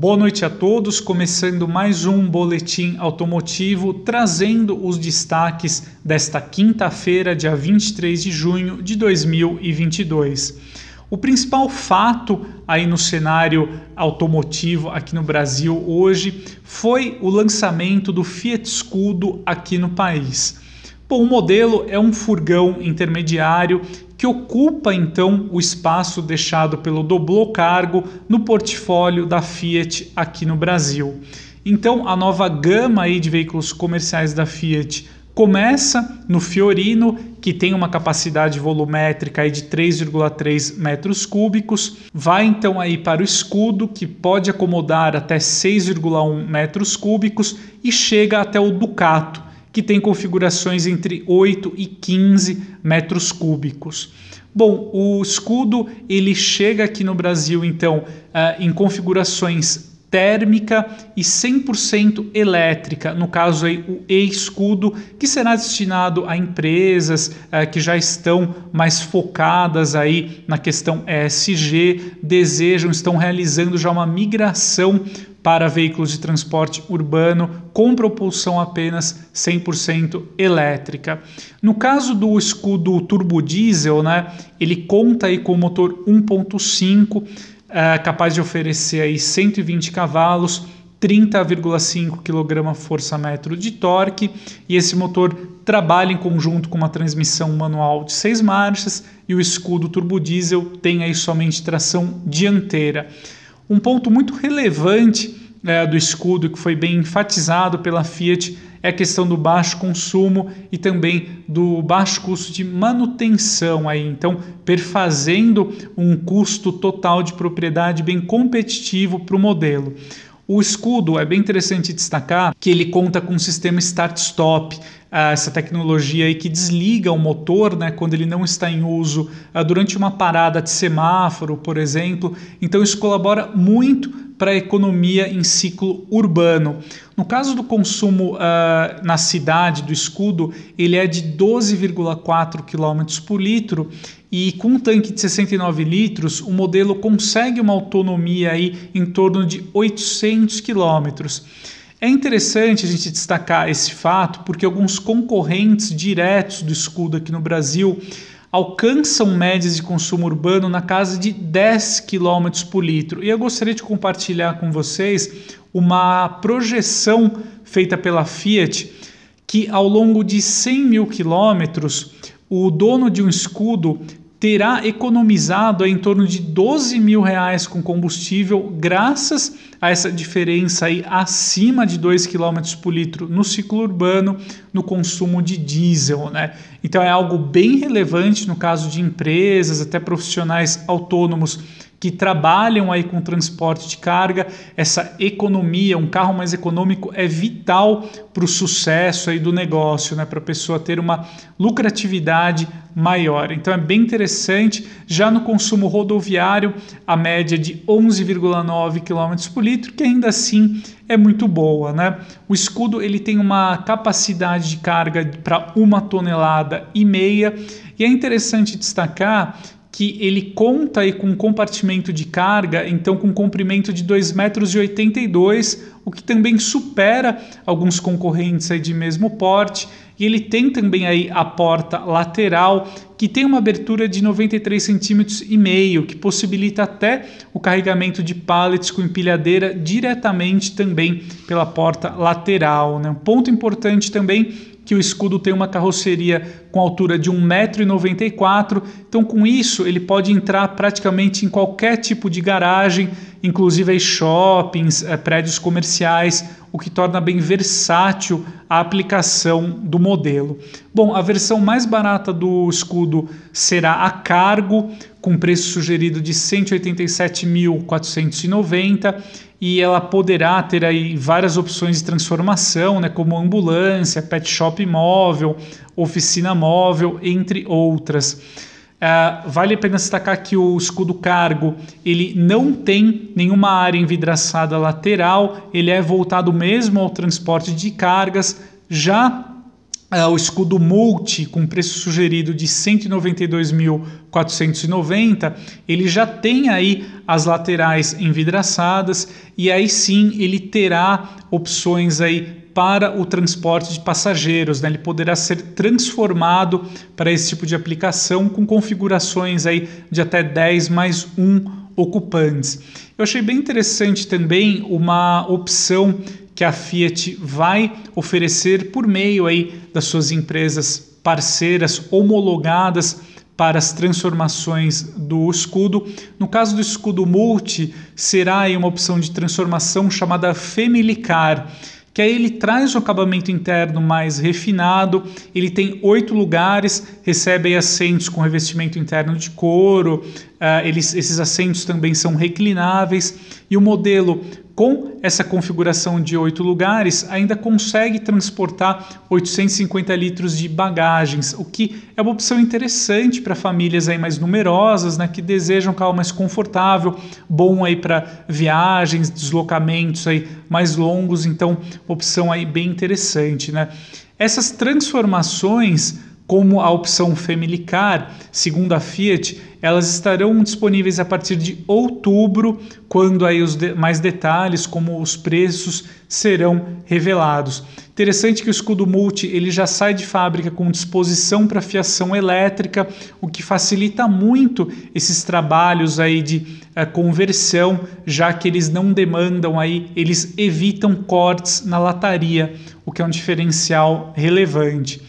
Boa noite a todos, começando mais um boletim automotivo trazendo os destaques desta quinta-feira, dia 23 de junho de 2022. O principal fato aí no cenário automotivo aqui no Brasil hoje foi o lançamento do Fiat Scudo aqui no país. Bom, o modelo é um furgão intermediário que ocupa então o espaço deixado pelo Doblô Cargo no portfólio da Fiat aqui no Brasil. Então, a nova gama aí de veículos comerciais da Fiat começa no Fiorino, que tem uma capacidade volumétrica aí de 3,3 metros cúbicos, vai então aí para o Escudo, que pode acomodar até 6,1 metros cúbicos e chega até o Ducato, que tem configurações entre 8 e 15 metros cúbicos. Bom, o escudo ele chega aqui no Brasil então uh, em configurações térmica e 100% elétrica, no caso aí o e-escudo, que será destinado a empresas uh, que já estão mais focadas aí na questão ESG, desejam, estão realizando já uma migração para veículos de transporte urbano com propulsão apenas 100% elétrica. No caso do escudo turbo diesel, né, ele conta aí com motor 1.5, é, capaz de oferecer aí 120 cavalos, 30,5 kgfm de torque e esse motor trabalha em conjunto com uma transmissão manual de seis marchas e o escudo turbo diesel tem aí somente tração dianteira. Um ponto muito relevante é, do escudo que foi bem enfatizado pela Fiat é a questão do baixo consumo e também do baixo custo de manutenção aí, então perfazendo um custo total de propriedade bem competitivo para o modelo. O escudo é bem interessante destacar que ele conta com um sistema start-stop, essa tecnologia aí que desliga o motor né, quando ele não está em uso durante uma parada de semáforo, por exemplo. Então isso colabora muito para a economia em ciclo urbano. No caso do consumo uh, na cidade do escudo, ele é de 12,4 km por litro e com um tanque de 69 litros, o modelo consegue uma autonomia aí em torno de 800 km. É interessante a gente destacar esse fato porque alguns concorrentes diretos do escudo aqui no Brasil alcançam médias de consumo urbano na casa de 10 km por litro. E eu gostaria de compartilhar com vocês uma projeção feita pela Fiat que ao longo de 100 mil quilômetros o dono de um escudo terá economizado em torno de 12 mil reais com combustível, graças a essa diferença aí acima de 2 km por litro no ciclo urbano no consumo de diesel. Né? Então é algo bem relevante no caso de empresas, até profissionais autônomos que trabalham aí com transporte de carga, essa economia, um carro mais econômico é vital para o sucesso aí do negócio, né? para a pessoa ter uma lucratividade maior. Então é bem interessante. Já no consumo rodoviário, a média de 11,9 km por litro, que ainda assim é muito boa. Né? O escudo ele tem uma capacidade de carga para uma tonelada e meia. E é interessante destacar que ele conta aí com compartimento de carga, então com comprimento de 2,82 metros, o que também supera alguns concorrentes aí de mesmo porte. E ele tem também aí a porta lateral, que tem uma abertura de 93 centímetros e meio, que possibilita até o carregamento de pallets com empilhadeira diretamente também pela porta lateral. Né? Um ponto importante também que o escudo tem uma carroceria com altura de 1,94m, então com isso ele pode entrar praticamente em qualquer tipo de garagem, inclusive shoppings, eh, prédios comerciais, o que torna bem versátil a aplicação do modelo. Bom, a versão mais barata do escudo será a cargo, com preço sugerido de 187.490 e ela poderá ter aí várias opções de transformação, né, como ambulância, pet shop móvel, oficina móvel, entre outras. Uh, vale a pena destacar que o escudo cargo ele não tem nenhuma área envidraçada lateral, ele é voltado mesmo ao transporte de cargas. Já Uh, o escudo multi com preço sugerido de 192.490, ele já tem aí as laterais envidraçadas e aí sim ele terá opções aí para o transporte de passageiros, né? ele poderá ser transformado para esse tipo de aplicação com configurações aí de até 10 mais 1 ocupantes. Eu achei bem interessante também uma opção que a Fiat vai oferecer por meio aí das suas empresas parceiras homologadas para as transformações do escudo. No caso do escudo multi, será uma opção de transformação chamada Femilicar que aí ele traz o acabamento interno mais refinado, ele tem oito lugares, recebe assentos com revestimento interno de couro, uh, eles, esses assentos também são reclináveis e o modelo com essa configuração de oito lugares, ainda consegue transportar 850 litros de bagagens, o que é uma opção interessante para famílias aí mais numerosas, né, que desejam um carro mais confortável, bom aí para viagens, deslocamentos aí mais longos, então opção aí bem interessante, né? Essas transformações como a opção Family Car, segundo a Fiat, elas estarão disponíveis a partir de outubro, quando aí os de mais detalhes, como os preços, serão revelados. Interessante que o escudo multi ele já sai de fábrica com disposição para fiação elétrica, o que facilita muito esses trabalhos aí de uh, conversão, já que eles não demandam aí, eles evitam cortes na lataria, o que é um diferencial relevante.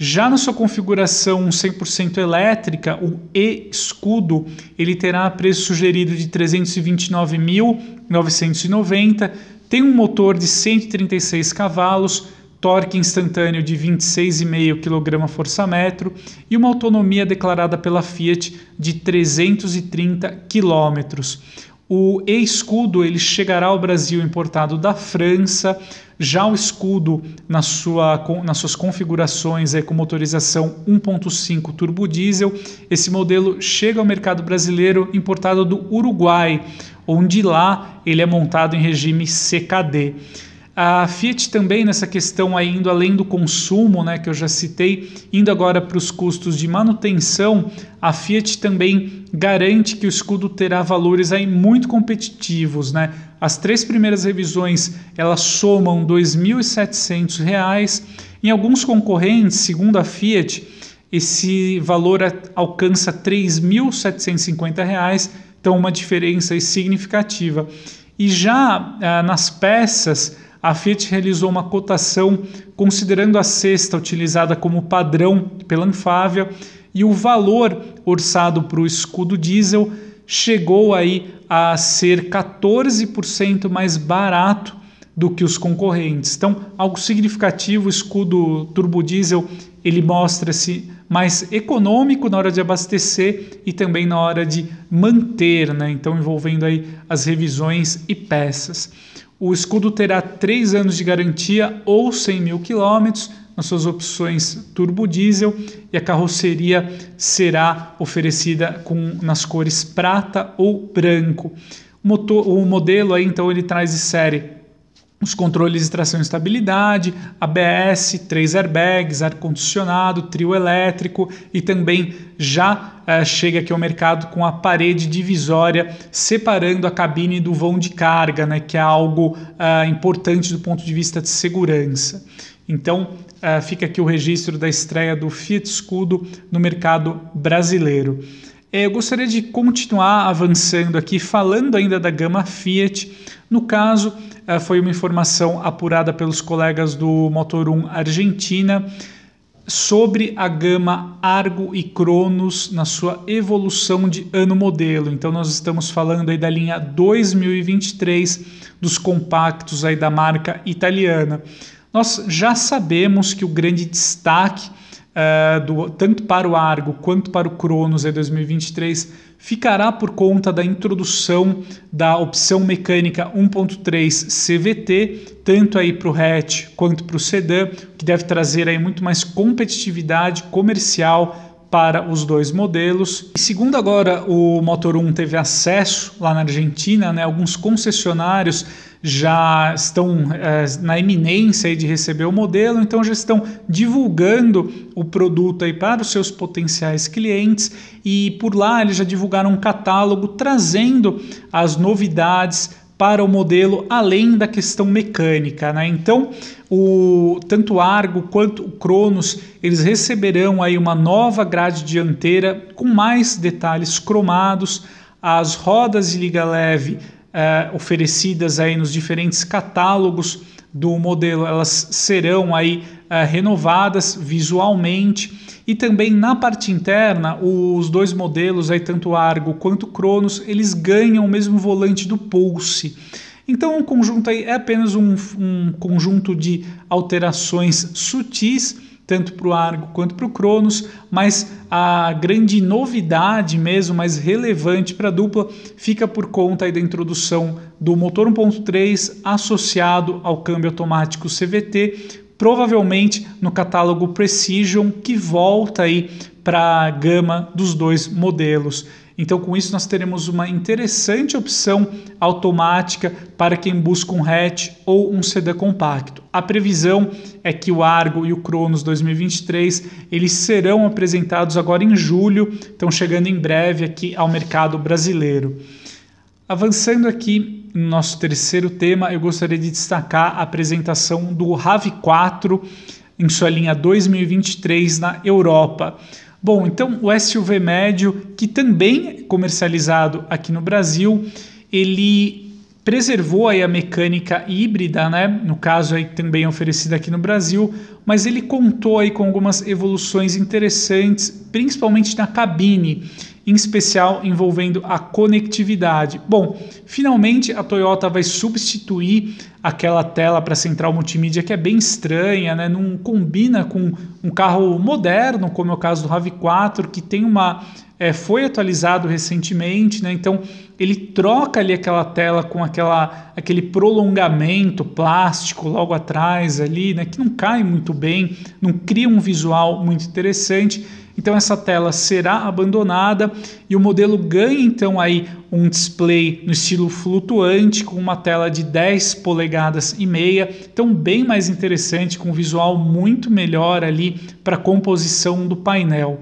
Já na sua configuração 100% elétrica, o e-escudo ele terá preço sugerido de 329.990, tem um motor de 136 cavalos, torque instantâneo de 26,5 kgfm e uma autonomia declarada pela Fiat de 330 km. O e-escudo ele chegará ao Brasil importado da França. Já o escudo na sua, nas suas configurações é com motorização 1.5 turbo diesel. Esse modelo chega ao mercado brasileiro importado do Uruguai, onde lá ele é montado em regime CKD. A Fiat também nessa questão aí, indo além do consumo, né, que eu já citei, indo agora para os custos de manutenção, a Fiat também garante que o escudo terá valores aí muito competitivos, né? As três primeiras revisões elas somam R$ 2.700. Em alguns concorrentes, segundo a Fiat, esse valor alcança R$ 3.750, então uma diferença significativa. E já ah, nas peças a Fiat realizou uma cotação considerando a cesta utilizada como padrão pela Anfávia e o valor orçado para o escudo diesel chegou aí a ser 14% mais barato do que os concorrentes. Então, algo significativo, o escudo turbo diesel, ele mostra-se mais econômico na hora de abastecer e também na hora de manter, né? Então, envolvendo aí as revisões e peças. O escudo terá 3 anos de garantia ou 100 mil quilômetros nas suas opções turbo diesel e a carroceria será oferecida com nas cores prata ou branco. O, motor, o modelo aí então ele traz de série os controles de tração e estabilidade, ABS, três airbags, ar-condicionado, trio elétrico e também já uh, chega aqui ao mercado com a parede divisória separando a cabine do vão de carga, né, que é algo uh, importante do ponto de vista de segurança. Então, uh, fica aqui o registro da estreia do Fiat Scudo no mercado brasileiro. Eu gostaria de continuar avançando aqui, falando ainda da gama Fiat. No caso, eh, foi uma informação apurada pelos colegas do Motor 1 Argentina sobre a gama Argo e Cronos na sua evolução de ano modelo. Então nós estamos falando aí da linha 2023 dos compactos aí da marca italiana. Nós já sabemos que o grande destaque uh, do, tanto para o Argo quanto para o Cronos em 2023 ficará por conta da introdução da opção mecânica 1.3 CVT, tanto aí para o hatch quanto para o sedã, que deve trazer aí muito mais competitividade comercial para os dois modelos. E segundo agora o Motor 1 teve acesso lá na Argentina, né, alguns concessionários já estão é, na iminência de receber o modelo, então já estão divulgando o produto aí para os seus potenciais clientes e por lá eles já divulgaram um catálogo trazendo as novidades para o modelo além da questão mecânica, né? Então, o tanto Argo quanto o Cronos, eles receberão aí uma nova grade dianteira com mais detalhes cromados, as rodas de liga leve eh, oferecidas aí nos diferentes catálogos do modelo, elas serão aí eh, renovadas visualmente e também na parte interna os dois modelos aí tanto Argo quanto Cronos eles ganham o mesmo volante do Pulse. Então o conjunto aí é apenas um, um conjunto de alterações sutis tanto para o Argo quanto para o Cronos, mas a grande novidade mesmo, mais relevante para a dupla, fica por conta da introdução do motor 1.3 associado ao câmbio automático CVT, provavelmente no catálogo Precision, que volta aí para a gama dos dois modelos. Então, com isso, nós teremos uma interessante opção automática para quem busca um hatch ou um sedã compacto. A previsão é que o Argo e o Cronos 2023 eles serão apresentados agora em julho, estão chegando em breve aqui ao mercado brasileiro. Avançando aqui no nosso terceiro tema, eu gostaria de destacar a apresentação do RAV4 em sua linha 2023 na Europa. Bom, então o SUV médio, que também é comercializado aqui no Brasil, ele preservou aí a mecânica híbrida, né? No caso aí também oferecida aqui no Brasil, mas ele contou aí com algumas evoluções interessantes, principalmente na cabine em especial envolvendo a conectividade. Bom, finalmente a Toyota vai substituir aquela tela para central multimídia que é bem estranha, né? não combina com um carro moderno, como é o caso do RAV4, que tem uma é, foi atualizado recentemente, né? então ele troca ali aquela tela com aquela, aquele prolongamento plástico logo atrás ali, né? que não cai muito bem, não cria um visual muito interessante então essa tela será abandonada e o modelo ganha então aí um display no estilo flutuante com uma tela de 10 polegadas e meia, então bem mais interessante com um visual muito melhor ali para a composição do painel.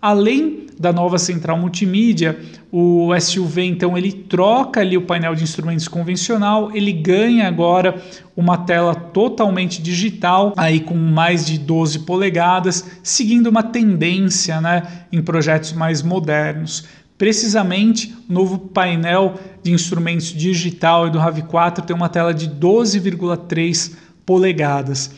Além da nova central multimídia, o SUV então ele troca ali o painel de instrumentos convencional, ele ganha agora uma tela totalmente digital, aí com mais de 12 polegadas, seguindo uma tendência né, em projetos mais modernos. Precisamente, o novo painel de instrumentos digital do RAV4 tem uma tela de 12,3 polegadas.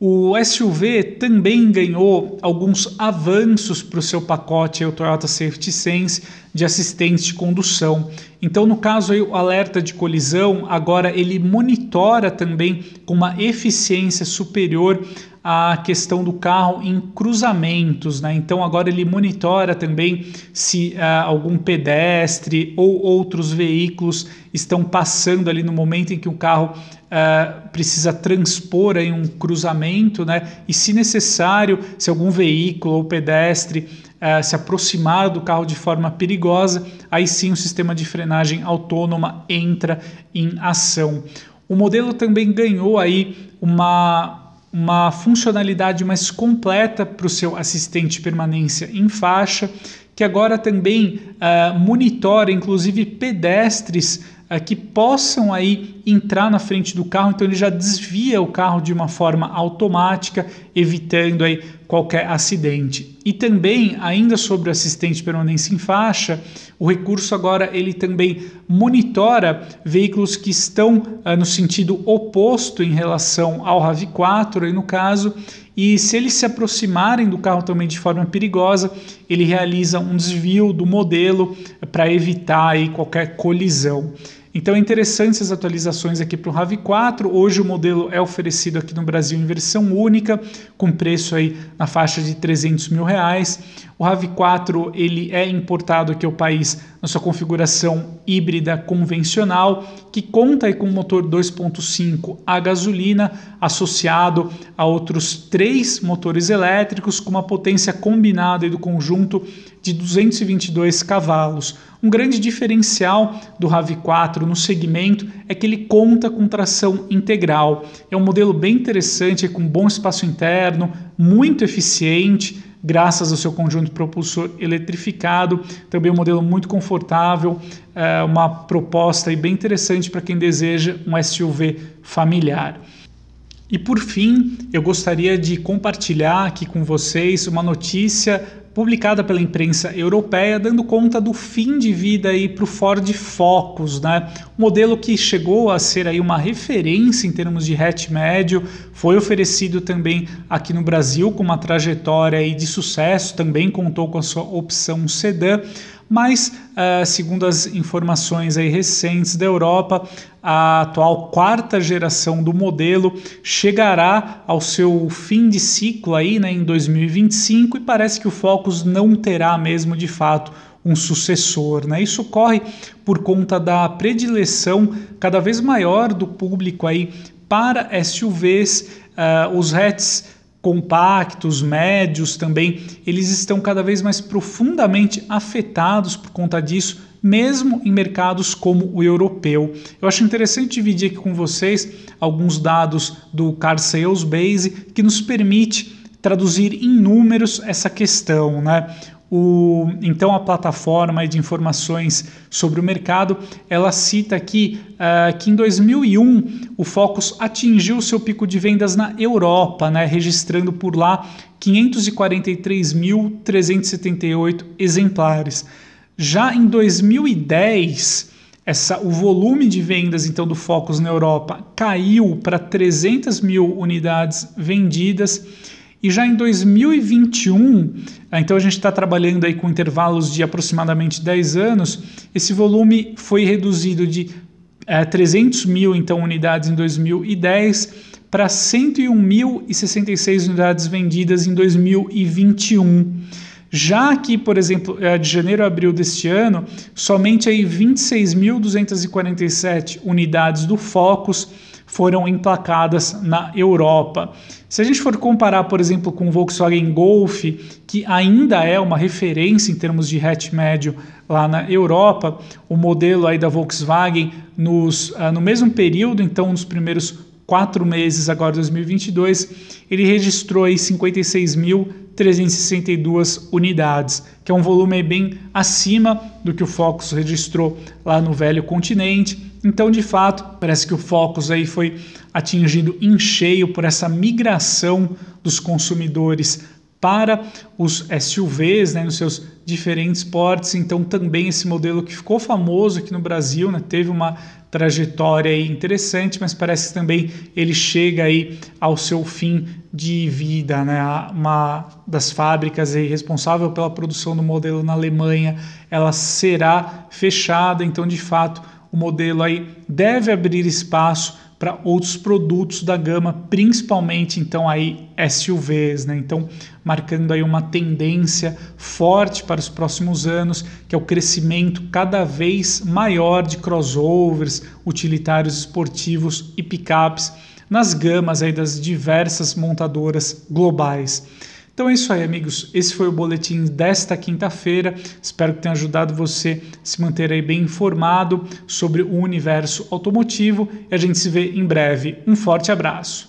O SUV também ganhou alguns avanços para o seu pacote o Toyota Safety Sense de assistente de condução. Então, no caso aí, o alerta de colisão, agora ele monitora também com uma eficiência superior a questão do carro em cruzamentos, né? Então agora ele monitora também se uh, algum pedestre ou outros veículos estão passando ali no momento em que o carro uh, precisa transpor aí um cruzamento, né? E se necessário, se algum veículo ou pedestre uh, se aproximar do carro de forma perigosa, aí sim o sistema de frenagem autônoma entra em ação. O modelo também ganhou aí uma uma funcionalidade mais completa para o seu assistente permanência em faixa, que agora também uh, monitora inclusive pedestres uh, que possam aí entrar na frente do carro, então ele já desvia o carro de uma forma automática, evitando aí qualquer acidente. E também, ainda sobre o assistente de permanência em faixa, o recurso agora ele também monitora veículos que estão uh, no sentido oposto em relação ao RAV4, aí no caso, e se eles se aproximarem do carro também de forma perigosa, ele realiza um desvio do modelo para evitar aí qualquer colisão. Então é interessante essas atualizações aqui para o RAV4. Hoje o modelo é oferecido aqui no Brasil em versão única, com preço aí na faixa de 300 mil reais. O RAV4 ele é importado aqui ao país na sua configuração híbrida convencional, que conta com motor 2.5 a gasolina associado a outros três motores elétricos com uma potência combinada do conjunto de 222 cavalos. Um grande diferencial do RAV4 no segmento é que ele conta com tração integral. É um modelo bem interessante, com bom espaço interno, muito eficiente, graças ao seu conjunto propulsor eletrificado. Também um modelo muito confortável, é uma proposta bem interessante para quem deseja um SUV familiar. E por fim, eu gostaria de compartilhar aqui com vocês uma notícia publicada pela imprensa europeia, dando conta do fim de vida para o Ford Focus, né? Um modelo que chegou a ser aí uma referência em termos de hatch médio, foi oferecido também aqui no Brasil com uma trajetória aí de sucesso, também contou com a sua opção sedã mas, uh, segundo as informações aí recentes da Europa, a atual quarta geração do modelo chegará ao seu fim de ciclo aí, né, em 2025 e parece que o Focus não terá mesmo de fato um sucessor. Né? Isso ocorre por conta da predileção cada vez maior do público aí para SUVs, uh, os hatches compactos, médios também, eles estão cada vez mais profundamente afetados por conta disso, mesmo em mercados como o europeu. Eu acho interessante dividir aqui com vocês alguns dados do Car Sales Base que nos permite traduzir em números essa questão, né? O, então a plataforma de informações sobre o mercado ela cita aqui uh, que em 2001 o Focus atingiu seu pico de vendas na Europa, né, registrando por lá 543.378 exemplares. Já em 2010 essa, o volume de vendas então do Focus na Europa caiu para 300 mil unidades vendidas e já em 2021, ah, então a gente está trabalhando aí com intervalos de aproximadamente 10 anos, esse volume foi reduzido de é, eh, 300 mil então, unidades em 2010 para 101.066 unidades vendidas em 2021. Já que, por exemplo, eh, de janeiro a abril deste ano, somente aí 26.247 unidades do Focus foram emplacadas na Europa. Se a gente for comparar, por exemplo, com o Volkswagen Golf, que ainda é uma referência em termos de hatch médio lá na Europa, o modelo aí da Volkswagen nos, uh, no mesmo período, então nos primeiros quatro meses, agora 2022, ele registrou aí 56.362 unidades, que é um volume bem acima do que o Focus registrou lá no velho continente. Então, de fato, parece que o Focus aí foi atingido em cheio por essa migração dos consumidores para os SUVs, né, nos seus diferentes portes. Então, também esse modelo que ficou famoso aqui no Brasil, né, teve uma trajetória interessante, mas parece que também ele chega aí ao seu fim de vida, né? Uma das fábricas aí responsável pela produção do modelo na Alemanha, ela será fechada, então de fato o modelo aí deve abrir espaço para outros produtos da gama, principalmente então aí SUVs, né? Então, marcando aí uma tendência forte para os próximos anos, que é o crescimento cada vez maior de crossovers, utilitários esportivos e picapes nas gamas aí das diversas montadoras globais. Então é isso aí, amigos. Esse foi o boletim desta quinta-feira. Espero que tenha ajudado você a se manter aí bem informado sobre o universo automotivo e a gente se vê em breve. Um forte abraço.